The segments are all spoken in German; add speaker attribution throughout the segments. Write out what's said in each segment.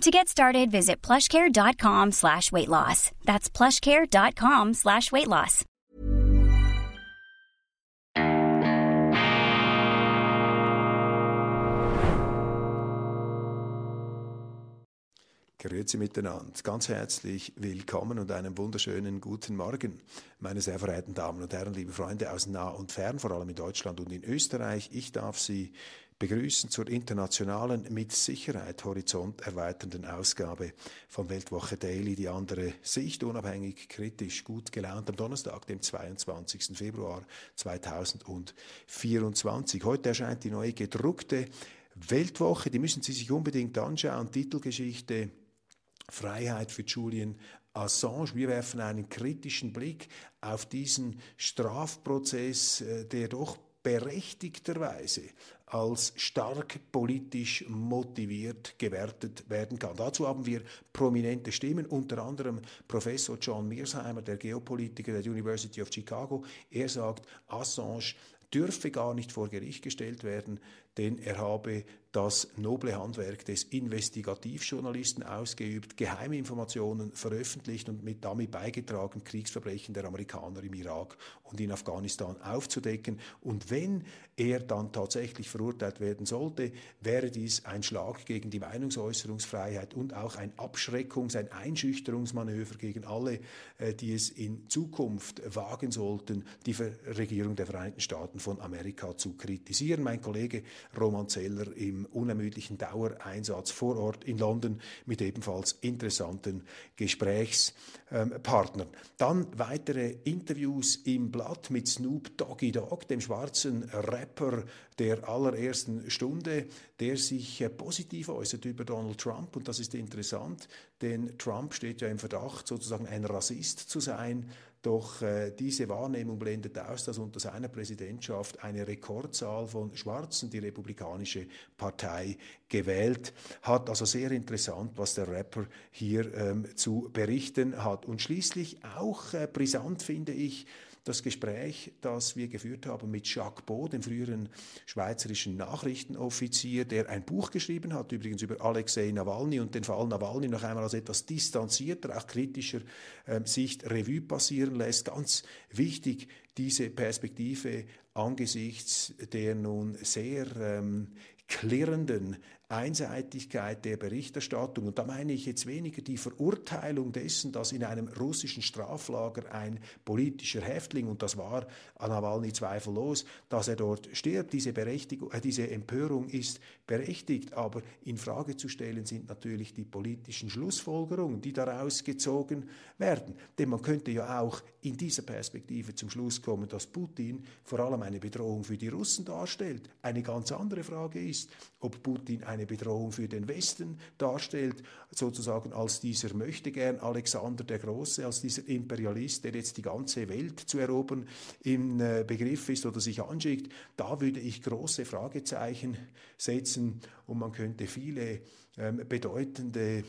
Speaker 1: To get started, visit plushcare.com slash weight loss. That's plushcare.com slash weight loss.
Speaker 2: Grüezi miteinander. Ganz herzlich willkommen und einen wunderschönen guten Morgen, meine sehr verehrten Damen und Herren, liebe Freunde aus nah und fern, vor allem in Deutschland und in Österreich. Ich darf Sie begrüßen zur internationalen, mit Sicherheit Horizont erweiternden Ausgabe von Weltwoche Daily, die andere Sicht, unabhängig, kritisch, gut gelaunt, am Donnerstag, dem 22. Februar 2024. Heute erscheint die neue gedruckte Weltwoche, die müssen Sie sich unbedingt anschauen, Titelgeschichte Freiheit für Julian Assange. Wir werfen einen kritischen Blick auf diesen Strafprozess, äh, der doch berechtigterweise als stark politisch motiviert gewertet werden kann. Dazu haben wir prominente Stimmen, unter anderem Professor John Mearsheimer, der Geopolitiker der University of Chicago. Er sagt, Assange dürfe gar nicht vor Gericht gestellt werden, denn er habe das noble Handwerk des Investigativjournalisten ausgeübt, geheime Informationen veröffentlicht und mit damit beigetragen, Kriegsverbrechen der Amerikaner im Irak und in Afghanistan aufzudecken. Und wenn er dann tatsächlich verurteilt werden sollte, wäre dies ein Schlag gegen die Meinungsäußerungsfreiheit und auch ein Abschreckungs-, ein Einschüchterungsmanöver gegen alle, äh, die es in Zukunft wagen sollten, die Regierung der Vereinigten Staaten von Amerika zu kritisieren. Mein Kollege Roman Zeller im unermüdlichen Dauereinsatz vor Ort in London mit ebenfalls interessanten Gesprächspartnern. Dann weitere Interviews im Blatt mit Snoop Doggy Dogg, dem schwarzen Rapper der allerersten Stunde, der sich äh, positiv äußert über Donald Trump. Und das ist interessant, denn Trump steht ja im Verdacht, sozusagen ein Rassist zu sein. Doch äh, diese Wahrnehmung blendet aus, dass unter seiner Präsidentschaft eine Rekordzahl von Schwarzen die Republikanische Partei gewählt hat. Also sehr interessant, was der Rapper hier ähm, zu berichten hat. Und schließlich auch äh, brisant finde ich, das Gespräch, das wir geführt haben mit Jacques Beau, dem früheren schweizerischen Nachrichtenoffizier, der ein Buch geschrieben hat, übrigens über Alexei Nawalny und den Fall Nawalny noch einmal als etwas distanzierter, auch kritischer äh, Sicht Revue passieren lässt. Ganz wichtig, diese Perspektive angesichts der nun sehr ähm, klirrenden Einseitigkeit der Berichterstattung. Und da meine ich jetzt weniger die Verurteilung dessen, dass in einem russischen Straflager ein politischer Häftling, und das war Nawalny zweifellos, dass er dort stirbt. Diese, Berechtigung, äh, diese Empörung ist berechtigt, aber in Frage zu stellen sind natürlich die politischen Schlussfolgerungen, die daraus gezogen werden. Denn man könnte ja auch in dieser Perspektive zum Schluss kommen, dass Putin vor allem eine Bedrohung für die Russen darstellt. Eine ganz andere Frage ist, ob Putin eine eine Bedrohung für den Westen darstellt, sozusagen als dieser möchte gern Alexander der Große, als dieser Imperialist, der jetzt die ganze Welt zu erobern im äh, Begriff ist oder sich anschickt, da würde ich große Fragezeichen setzen und man könnte viele ähm, bedeutende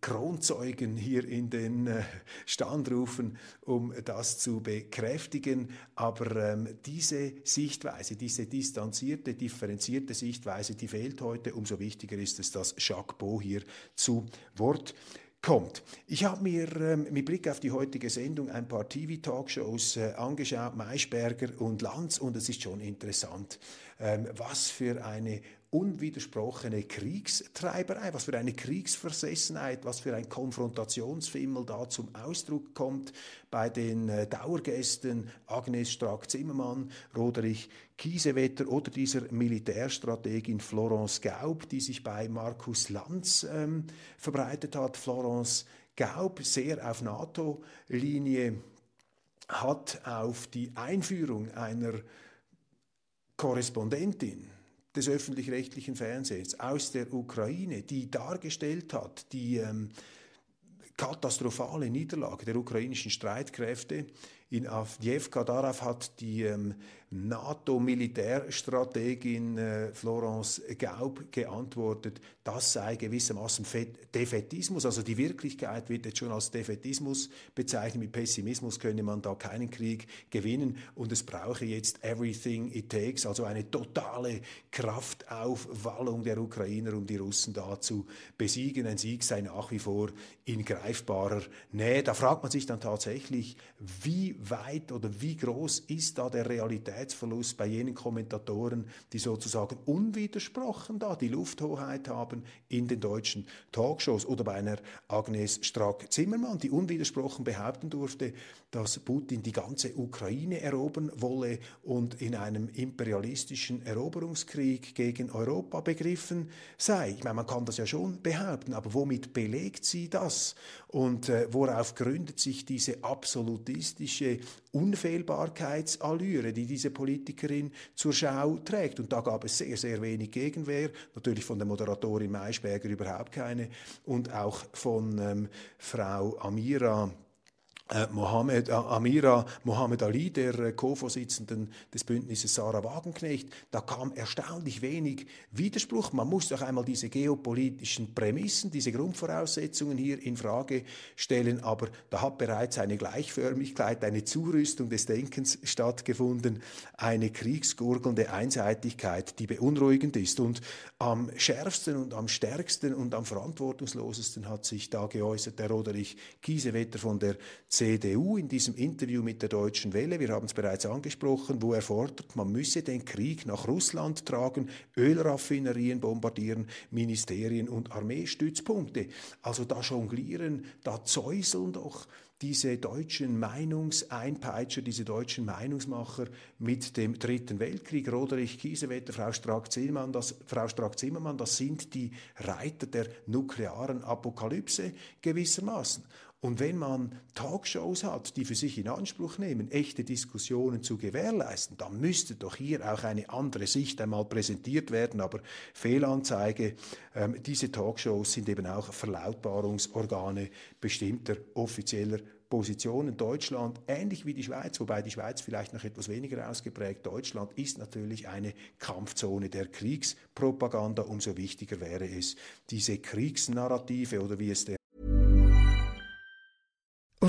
Speaker 2: Kronzeugen hier in den äh, Stand rufen, um das zu bekräftigen. Aber ähm, diese Sichtweise, diese distanzierte, differenzierte Sichtweise, die fehlt heute. Umso wichtiger ist es, dass Jacques Beau hier zu Wort kommt. Ich habe mir ähm, mit Blick auf die heutige Sendung ein paar TV-Talkshows äh, angeschaut, Maischberger und Lanz, und es ist schon interessant, ähm, was für eine unwidersprochene Kriegstreiberei, was für eine Kriegsversessenheit, was für ein Konfrontationsfimmel da zum Ausdruck kommt bei den äh, Dauergästen Agnes Strack-Zimmermann, Roderich Kiesewetter oder dieser Militärstrategin Florence Gaub, die sich bei Markus Lanz ähm, verbreitet hat. Florence Gaub sehr auf NATO-Linie hat auf die Einführung einer Korrespondentin des öffentlich-rechtlichen Fernsehens aus der Ukraine, die dargestellt hat, die ähm, katastrophale Niederlage der ukrainischen Streitkräfte in Avdiivka. Darauf hat die ähm, NATO-Militärstrategin äh, Florence Gaub geantwortet, das sei gewissermaßen Defetismus. Also die Wirklichkeit wird jetzt schon als Defetismus bezeichnet. Mit Pessimismus könne man da keinen Krieg gewinnen und es brauche jetzt everything it takes, also eine totale Kraftaufwallung der Ukrainer, um die Russen da zu besiegen. Ein Sieg sei nach wie vor in greifbarer Nähe. Da fragt man sich dann tatsächlich, wie weit oder wie groß ist da der Realität Realitätsverlust bei jenen Kommentatoren, die sozusagen unwidersprochen da die Lufthoheit haben in den deutschen Talkshows oder bei einer Agnes Strack-Zimmermann, die unwidersprochen behaupten durfte, dass Putin die ganze Ukraine erobern wolle und in einem imperialistischen Eroberungskrieg gegen Europa begriffen sei. Ich meine, man kann das ja schon behaupten, aber womit belegt sie das? Und äh, worauf gründet sich diese absolutistische Unfehlbarkeitsallüre, die diese Politikerin zur Schau trägt? Und da gab es sehr, sehr wenig Gegenwehr, natürlich von der Moderatorin Maischberger überhaupt keine und auch von ähm, Frau Amira Mohammed, äh, Amira Mohammed Ali, der äh, Co-Vorsitzenden des Bündnisses Sarah Wagenknecht, da kam erstaunlich wenig Widerspruch. Man muss doch einmal diese geopolitischen Prämissen, diese Grundvoraussetzungen hier in Frage stellen, aber da hat bereits eine Gleichförmigkeit, eine Zurüstung des Denkens stattgefunden, eine kriegsgurgelnde Einseitigkeit, die beunruhigend ist. Und am schärfsten und am stärksten und am verantwortungslosesten hat sich da geäußert der Roderich Kiesewetter von der CDU in diesem Interview mit der Deutschen Welle, wir haben es bereits angesprochen, wo er fordert, man müsse den Krieg nach Russland tragen, Ölraffinerien bombardieren, Ministerien und Armeestützpunkte. Also da jonglieren, da zäuseln doch diese deutschen Meinungseinpeitscher, diese deutschen Meinungsmacher mit dem Dritten Weltkrieg, Roderich Kiesewetter, Frau Strack-Zimmermann, das, Frau Strack-Zimmermann, das sind die Reiter der nuklearen Apokalypse gewissermaßen. Und wenn man Talkshows hat, die für sich in Anspruch nehmen, echte Diskussionen zu gewährleisten, dann müsste doch hier auch eine andere Sicht einmal präsentiert werden. Aber Fehlanzeige, ähm, diese Talkshows sind eben auch Verlautbarungsorgane bestimmter offizieller Positionen. Deutschland, ähnlich wie die Schweiz, wobei die Schweiz vielleicht noch etwas weniger ausgeprägt, Deutschland ist natürlich eine Kampfzone der Kriegspropaganda. Umso wichtiger wäre es, diese Kriegsnarrative oder wie es der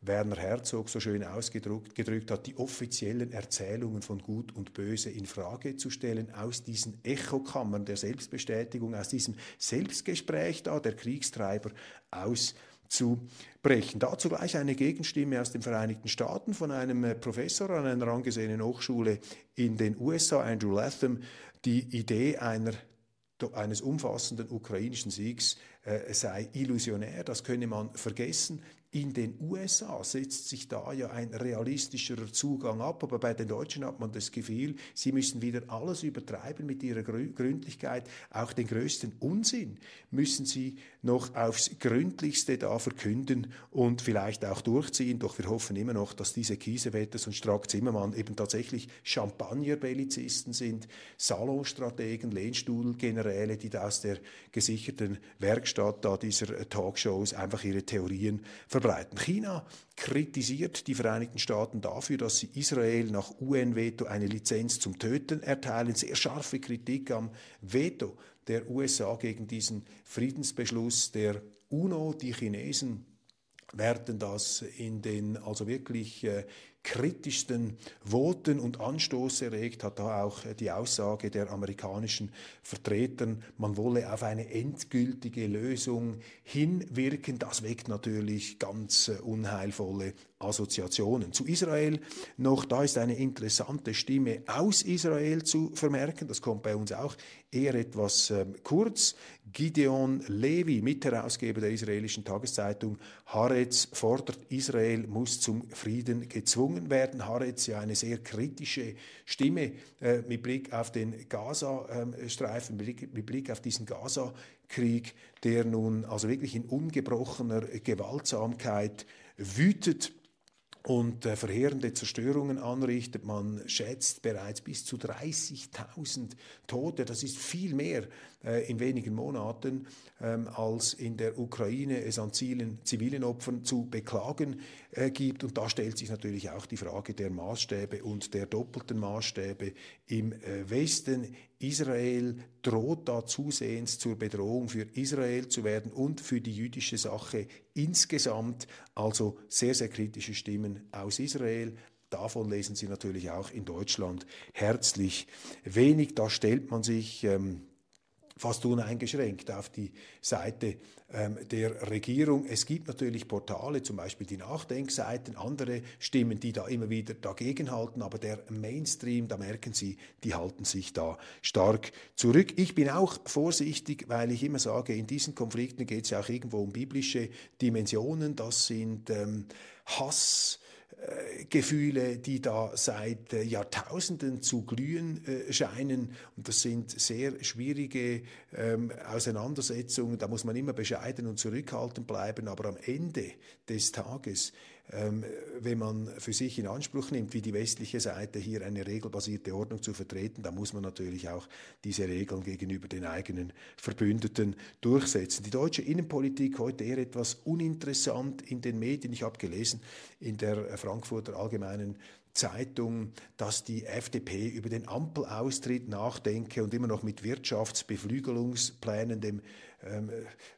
Speaker 2: Werner Herzog so schön ausgedrückt gedrückt hat, die offiziellen Erzählungen von Gut und Böse in Frage zu stellen, aus diesen Echokammern der Selbstbestätigung, aus diesem Selbstgespräch da der Kriegstreiber auszubrechen. Dazu gleich eine Gegenstimme aus den Vereinigten Staaten von einem äh, Professor an einer angesehenen Hochschule in den USA, Andrew Latham, die Idee einer eines umfassenden ukrainischen Siegs äh, sei illusionär, das könne man vergessen. In den USA setzt sich da ja ein realistischerer Zugang ab, aber bei den Deutschen hat man das Gefühl, sie müssen wieder alles übertreiben mit ihrer Gründlichkeit, auch den größten Unsinn müssen sie noch aufs Gründlichste da verkünden und vielleicht auch durchziehen. Doch wir hoffen immer noch, dass diese Kiesewetters und Strack-Zimmermann eben tatsächlich Champagner-Bellizisten sind, Salonstrategen, Lehnstuhlgeneräle, die da aus der gesicherten Werkstatt da dieser Talkshows einfach ihre Theorien verbreiten. China kritisiert die Vereinigten Staaten dafür, dass sie Israel nach UN-Veto eine Lizenz zum Töten erteilen. Sehr scharfe Kritik am Veto der USA gegen diesen Friedensbeschluss der UNO. Die Chinesen werden das in den also wirklich äh, kritischsten Voten und Anstoß erregt hat da auch die Aussage der amerikanischen Vertretern, man wolle auf eine endgültige Lösung hinwirken. Das weckt natürlich ganz äh, unheilvolle Assoziationen. Zu Israel noch, da ist eine interessante Stimme aus Israel zu vermerken. Das kommt bei uns auch eher etwas ähm, kurz. Gideon Levi, Mitherausgeber der israelischen Tageszeitung Haaretz, fordert, Israel muss zum Frieden gezwungen werden. Haaretz ja eine sehr kritische Stimme äh, mit Blick auf den Gaza-Streifen, mit, mit Blick auf diesen Gaza-Krieg, der nun also wirklich in ungebrochener Gewaltsamkeit wütet und äh, verheerende Zerstörungen anrichtet. Man schätzt bereits bis zu 30.000 Tote. Das ist viel mehr äh, in wenigen Monaten, ähm, als in der Ukraine es an zivilen, zivilen Opfern zu beklagen äh, gibt. Und da stellt sich natürlich auch die Frage der Maßstäbe und der doppelten Maßstäbe im äh, Westen. Israel droht da zusehends zur Bedrohung für Israel zu werden und für die jüdische Sache insgesamt. Also sehr, sehr kritische Stimmen aus Israel, Davon lesen Sie natürlich auch in Deutschland herzlich wenig. Da stellt man sich ähm, fast uneingeschränkt auf die Seite ähm, der Regierung. Es gibt natürlich Portale, zum Beispiel die Nachdenkseiten, andere Stimmen, die da immer wieder dagegenhalten, aber der Mainstream, da merken Sie, die halten sich da stark zurück. Ich bin auch vorsichtig, weil ich immer sage, in diesen Konflikten geht es ja auch irgendwo um biblische Dimensionen. Das sind ähm, Hass, Gefühle, die da seit äh, Jahrtausenden zu glühen äh, scheinen. Und das sind sehr schwierige ähm, Auseinandersetzungen. Da muss man immer bescheiden und zurückhaltend bleiben. Aber am Ende des Tages wenn man für sich in Anspruch nimmt, wie die westliche Seite hier eine regelbasierte Ordnung zu vertreten, dann muss man natürlich auch diese Regeln gegenüber den eigenen Verbündeten durchsetzen. Die deutsche Innenpolitik heute eher etwas uninteressant in den Medien. Ich habe gelesen in der Frankfurter Allgemeinen Zeitung, dass die FDP über den Ampelaustritt nachdenke und immer noch mit Wirtschaftsbeflügelungsplänen, dem ähm,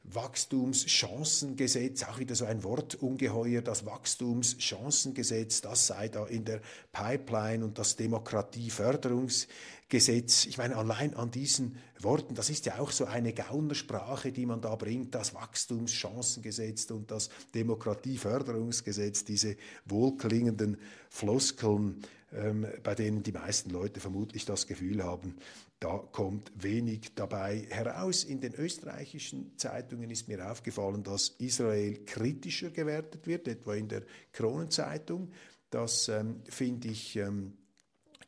Speaker 2: Wachstumschancengesetz, auch wieder so ein Wortungeheuer, das Wachstumschancengesetz, das sei da in der Pipeline und das Demokratieförderungsgesetz. Ich meine, allein an diesen Worten, das ist ja auch so eine Gaunersprache, die man da bringt, das Wachstumschancengesetz und das Demokratieförderungsgesetz, diese wohlklingenden Floskeln, ähm, bei denen die meisten Leute vermutlich das Gefühl haben, da kommt wenig dabei heraus. In den österreichischen Zeitungen ist mir aufgefallen, dass Israel kritischer gewertet wird, etwa in der Kronenzeitung. Das ähm, finde ich ähm,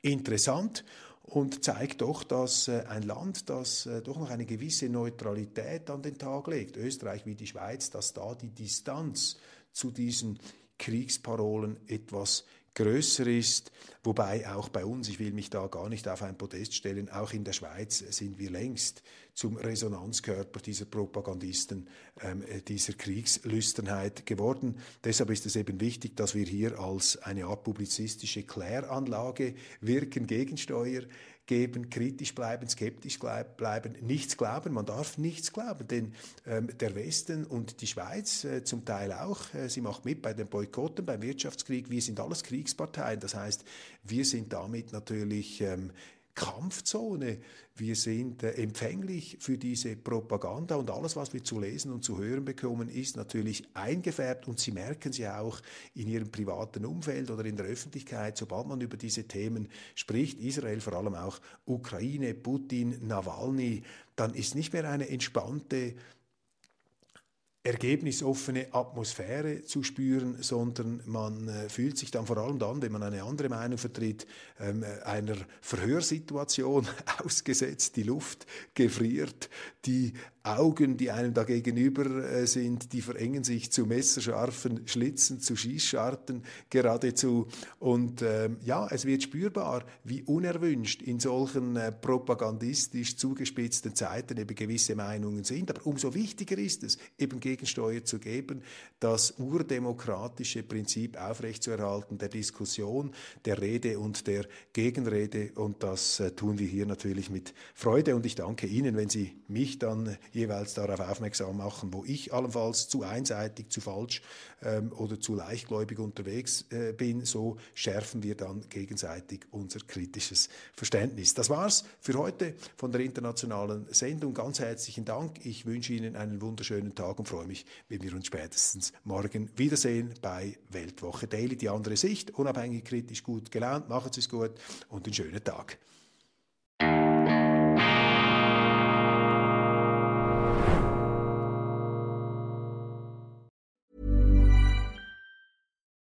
Speaker 2: interessant und zeigt doch, dass äh, ein Land, das äh, doch noch eine gewisse Neutralität an den Tag legt, Österreich wie die Schweiz, dass da die Distanz zu diesen Kriegsparolen etwas größer ist, wobei auch bei uns, ich will mich da gar nicht auf ein Podest stellen, auch in der Schweiz sind wir längst zum Resonanzkörper dieser Propagandisten, ähm, äh, dieser Kriegslüsternheit geworden. Deshalb ist es eben wichtig, dass wir hier als eine Art publizistische Kläranlage wirken, Gegensteuer geben, kritisch bleiben, skeptisch bleiben, nichts glauben. Man darf nichts glauben, denn ähm, der Westen und die Schweiz äh, zum Teil auch, äh, sie macht mit bei den Boykotten, beim Wirtschaftskrieg. Wir sind alles Kriegsparteien. Das heißt, wir sind damit natürlich ähm, Kampfzone. Wir sind äh, empfänglich für diese Propaganda und alles, was wir zu lesen und zu hören bekommen, ist natürlich eingefärbt und Sie merken sie auch in Ihrem privaten Umfeld oder in der Öffentlichkeit, sobald man über diese Themen spricht, Israel, vor allem auch Ukraine, Putin, Nawalny, dann ist nicht mehr eine entspannte ergebnisoffene Atmosphäre zu spüren, sondern man äh, fühlt sich dann vor allem dann, wenn man eine andere Meinung vertritt, ähm, einer Verhörsituation ausgesetzt. Die Luft gefriert, die Augen, die einem da gegenüber äh, sind, die verengen sich zu messerscharfen Schlitzen, zu Schießscharten geradezu. Und ähm, ja, es wird spürbar, wie unerwünscht in solchen äh, propagandistisch zugespitzten Zeiten eben gewisse Meinungen sind. Aber umso wichtiger ist es, eben Gegensteuer zu geben, das urdemokratische Prinzip aufrechtzuerhalten, der Diskussion, der Rede und der Gegenrede. Und das äh, tun wir hier natürlich mit Freude. Und ich danke Ihnen, wenn Sie mich dann jeweils darauf aufmerksam machen, wo ich allenfalls zu einseitig, zu falsch ähm, oder zu leichtgläubig unterwegs äh, bin. So schärfen wir dann gegenseitig unser kritisches Verständnis. Das war's für heute von der internationalen Sendung. Ganz herzlichen Dank. Ich wünsche Ihnen einen wunderschönen Tag und freue mich, wenn wir uns spätestens morgen wiedersehen bei Weltwoche Daily. Die andere Sicht, unabhängig, kritisch, gut gelaunt. Machen Sie es gut und einen schönen Tag.